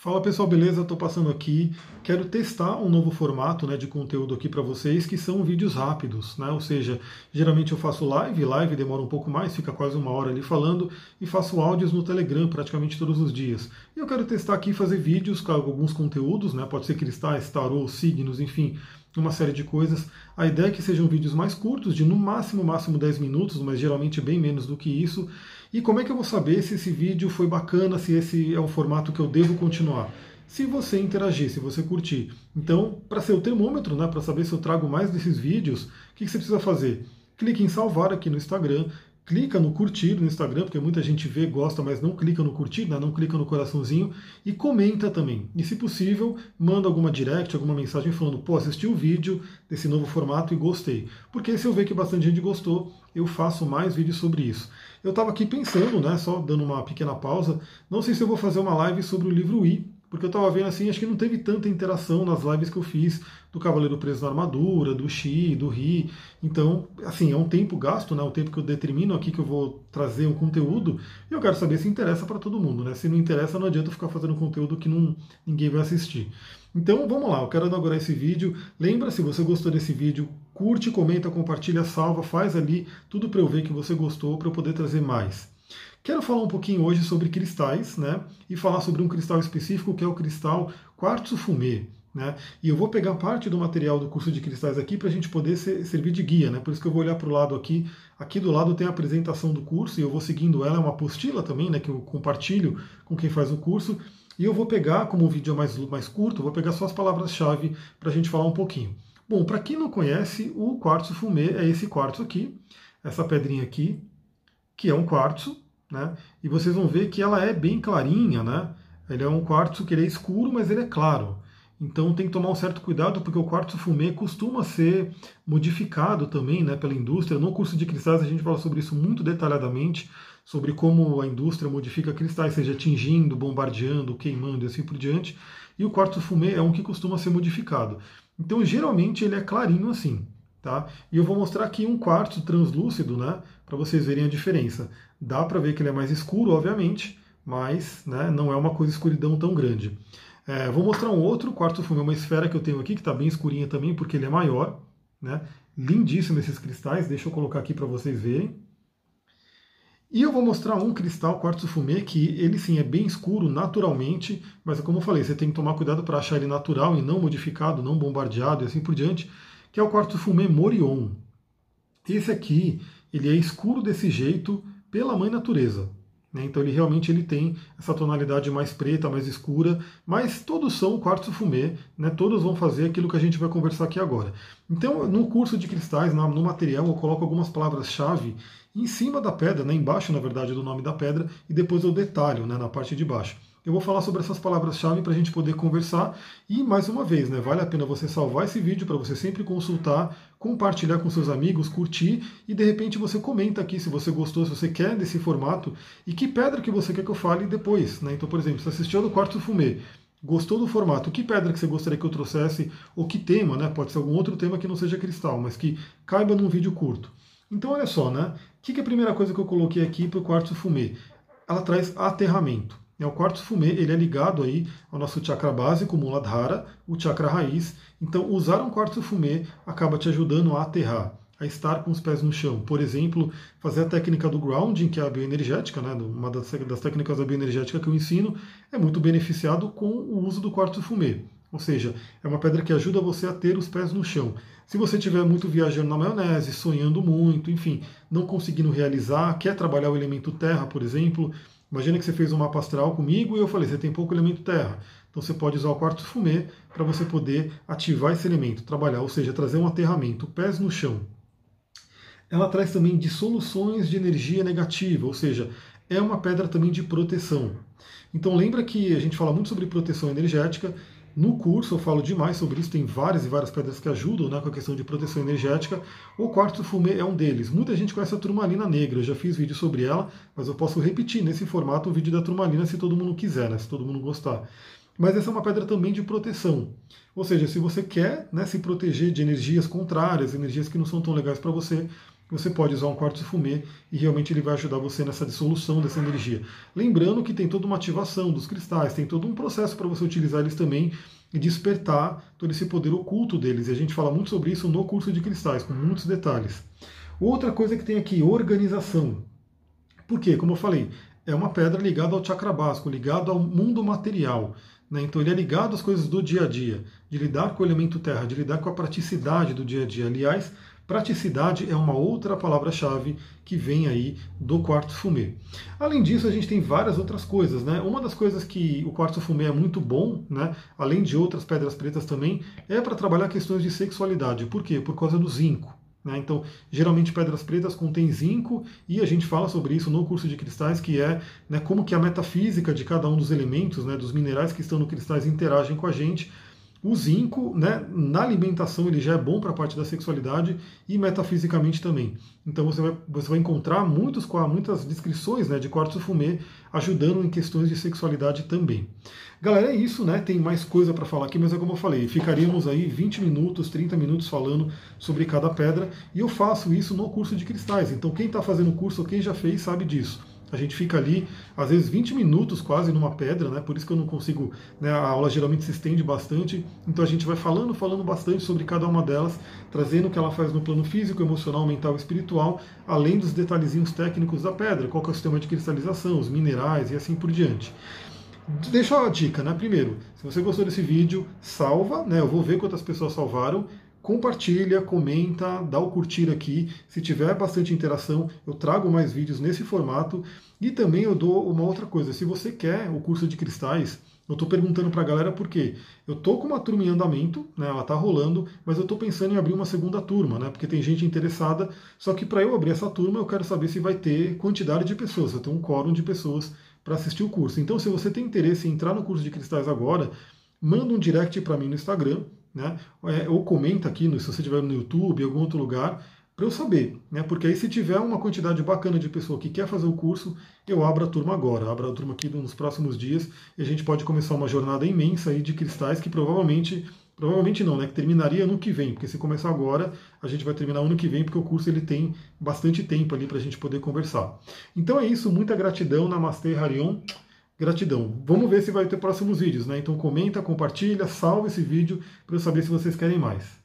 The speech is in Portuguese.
Fala pessoal, beleza? Estou passando aqui. Quero testar um novo formato né, de conteúdo aqui para vocês, que são vídeos rápidos, né? Ou seja, geralmente eu faço live, live demora um pouco mais, fica quase uma hora ali falando, e faço áudios no Telegram praticamente todos os dias. E eu quero testar aqui fazer vídeos com alguns conteúdos, né? Pode ser cristais, tarô, signos, enfim, uma série de coisas. A ideia é que sejam vídeos mais curtos, de no máximo, máximo 10 minutos, mas geralmente bem menos do que isso. E como é que eu vou saber se esse vídeo foi bacana, se esse é um formato que eu devo continuar? Se você interagir, se você curtir. Então, para ser o termômetro, né, para saber se eu trago mais desses vídeos, o que você precisa fazer? Clique em salvar aqui no Instagram, clica no curtir no Instagram, porque muita gente vê, gosta, mas não clica no curtir, né? não clica no coraçãozinho, e comenta também. E se possível, manda alguma direct, alguma mensagem falando, pô, assisti o vídeo desse novo formato e gostei. Porque se eu ver que bastante gente gostou, eu faço mais vídeos sobre isso. Eu estava aqui pensando, né, só dando uma pequena pausa, não sei se eu vou fazer uma live sobre o livro I, porque eu estava vendo assim, acho que não teve tanta interação nas lives que eu fiz do Cavaleiro Preso na Armadura, do Xi, do Ri. Então, assim, é um tempo gasto, né? O tempo que eu determino aqui que eu vou trazer um conteúdo, e eu quero saber se interessa para todo mundo, né? Se não interessa, não adianta ficar fazendo conteúdo que não, ninguém vai assistir. Então, vamos lá, eu quero inaugurar esse vídeo. Lembra, se você gostou desse vídeo, curte, comenta, compartilha, salva, faz ali tudo para eu ver que você gostou, para eu poder trazer mais. Quero falar um pouquinho hoje sobre cristais, né? E falar sobre um cristal específico que é o cristal quartzo fumê. Né? E eu vou pegar parte do material do curso de cristais aqui para a gente poder ser, servir de guia, né? Por isso que eu vou olhar para o lado aqui. Aqui do lado tem a apresentação do curso e eu vou seguindo ela, é uma apostila também, né? Que eu compartilho com quem faz o curso. E eu vou pegar, como o vídeo é mais, mais curto, vou pegar só as palavras-chave para a gente falar um pouquinho. Bom, para quem não conhece, o quartzo fumê é esse quartzo aqui, essa pedrinha aqui, que é um quartzo, né? E vocês vão ver que ela é bem clarinha, né? Ele é um quartzo que ele é escuro, mas ele é claro. Então tem que tomar um certo cuidado, porque o quartzo fumê costuma ser modificado também né, pela indústria. No curso de cristais a gente fala sobre isso muito detalhadamente, sobre como a indústria modifica cristais, seja tingindo, bombardeando, queimando e assim por diante. E o quartzo fumê é um que costuma ser modificado. Então geralmente ele é clarinho assim. Tá? E eu vou mostrar aqui um quartzo translúcido, né, para vocês verem a diferença. Dá para ver que ele é mais escuro, obviamente, mas né, não é uma coisa escuridão tão grande. É, vou mostrar um outro quartzo fumê, uma esfera que eu tenho aqui, que está bem escurinha também, porque ele é maior. Né? Lindíssimo esses cristais, deixa eu colocar aqui para vocês verem. E eu vou mostrar um cristal quartzo fumê que ele sim é bem escuro naturalmente, mas como eu falei, você tem que tomar cuidado para achar ele natural e não modificado, não bombardeado e assim por diante que é o quartzo fumê Morion. Esse aqui, ele é escuro desse jeito pela mãe natureza. Né? Então ele realmente ele tem essa tonalidade mais preta, mais escura, mas todos são quartzo fumê, né? todos vão fazer aquilo que a gente vai conversar aqui agora. Então no curso de cristais, no material, eu coloco algumas palavras-chave em cima da pedra, né? embaixo na verdade do nome da pedra, e depois eu detalho né? na parte de baixo. Eu vou falar sobre essas palavras-chave para a gente poder conversar. E mais uma vez, né, vale a pena você salvar esse vídeo para você sempre consultar, compartilhar com seus amigos, curtir e de repente você comenta aqui se você gostou, se você quer desse formato e que pedra que você quer que eu fale depois. Né? Então, por exemplo, se assistiu do Quarto Fumê, gostou do formato, que pedra que você gostaria que eu trouxesse, ou que tema, né? Pode ser algum outro tema que não seja cristal, mas que caiba num vídeo curto. Então, olha só, né? O que, que é a primeira coisa que eu coloquei aqui para o quartzo fumê? Ela traz aterramento. É o quartzo fumê ele é ligado aí ao nosso chakra básico, Muladhara, o chakra raiz. Então, usar um quartzo fumê acaba te ajudando a aterrar, a estar com os pés no chão. Por exemplo, fazer a técnica do grounding, que é a bioenergética, né, uma das, das técnicas da bioenergética que eu ensino, é muito beneficiado com o uso do quartzo fumê. Ou seja, é uma pedra que ajuda você a ter os pés no chão. Se você estiver muito viajando na maionese, sonhando muito, enfim, não conseguindo realizar, quer trabalhar o elemento terra, por exemplo, Imagina que você fez um mapa astral comigo e eu falei, você tem pouco elemento terra. Então você pode usar o quarto fumê para você poder ativar esse elemento, trabalhar, ou seja, trazer um aterramento, pés no chão. Ela traz também dissoluções de energia negativa, ou seja, é uma pedra também de proteção. Então lembra que a gente fala muito sobre proteção energética, no curso eu falo demais sobre isso, tem várias e várias pedras que ajudam né, com a questão de proteção energética. O quartzo fumê é um deles. Muita gente conhece a turmalina negra, eu já fiz vídeo sobre ela, mas eu posso repetir nesse formato o vídeo da turmalina se todo mundo quiser, né, se todo mundo gostar. Mas essa é uma pedra também de proteção. Ou seja, se você quer né, se proteger de energias contrárias, energias que não são tão legais para você, você pode usar um quartzo fumê e realmente ele vai ajudar você nessa dissolução dessa energia. Lembrando que tem toda uma ativação dos cristais, tem todo um processo para você utilizar eles também e despertar todo esse poder oculto deles. E a gente fala muito sobre isso no curso de cristais, com muitos detalhes. Outra coisa que tem aqui, organização. Por quê? Como eu falei, é uma pedra ligada ao chakra básico, ligada ao mundo material. Né? Então ele é ligado às coisas do dia a dia, de lidar com o elemento terra, de lidar com a praticidade do dia a dia. Aliás, praticidade é uma outra palavra-chave que vem aí do quartzo fumê. Além disso, a gente tem várias outras coisas, né? Uma das coisas que o quartzo fumê é muito bom, né? Além de outras pedras pretas também, é para trabalhar questões de sexualidade. Por quê? Por causa do zinco. Né? Então, geralmente pedras pretas contêm zinco e a gente fala sobre isso no curso de cristais, que é né, como que a metafísica de cada um dos elementos, né, dos minerais que estão no cristais interagem com a gente. O zinco, né, na alimentação, ele já é bom para a parte da sexualidade e metafisicamente também. Então você vai, você vai encontrar muitos, muitas descrições né, de quartzo fumê ajudando em questões de sexualidade também. Galera, é isso, né? Tem mais coisa para falar aqui, mas é como eu falei, ficaríamos aí 20 minutos, 30 minutos falando sobre cada pedra, e eu faço isso no curso de cristais. Então quem está fazendo o curso ou quem já fez sabe disso. A gente fica ali, às vezes, 20 minutos quase numa pedra, né? Por isso que eu não consigo. Né? A aula geralmente se estende bastante. Então a gente vai falando, falando bastante sobre cada uma delas, trazendo o que ela faz no plano físico, emocional, mental e espiritual, além dos detalhezinhos técnicos da pedra, qual é o sistema de cristalização, os minerais e assim por diante. Deixa a dica, né? Primeiro, se você gostou desse vídeo, salva, né? Eu vou ver quantas pessoas salvaram compartilha, comenta, dá o curtir aqui. Se tiver bastante interação, eu trago mais vídeos nesse formato. E também eu dou uma outra coisa. Se você quer o curso de cristais, eu estou perguntando para a galera por quê. Eu estou com uma turma em andamento, né, ela está rolando, mas eu estou pensando em abrir uma segunda turma, né, porque tem gente interessada. Só que para eu abrir essa turma, eu quero saber se vai ter quantidade de pessoas, vai ter um quórum de pessoas para assistir o curso. Então, se você tem interesse em entrar no curso de cristais agora, manda um direct para mim no Instagram, né? É, ou comenta aqui, no, se você estiver no YouTube, em algum outro lugar, para eu saber, né? Porque aí se tiver uma quantidade bacana de pessoa que quer fazer o curso, eu abro a turma agora, abro a turma aqui nos próximos dias e a gente pode começar uma jornada imensa aí de cristais que provavelmente Provavelmente não, né? Que terminaria ano que vem, porque se começar agora, a gente vai terminar ano que vem, porque o curso ele tem bastante tempo ali para a gente poder conversar. Então é isso, muita gratidão, Namastê, Harion. Gratidão. Vamos ver se vai ter próximos vídeos, né? Então comenta, compartilha, salva esse vídeo para eu saber se vocês querem mais.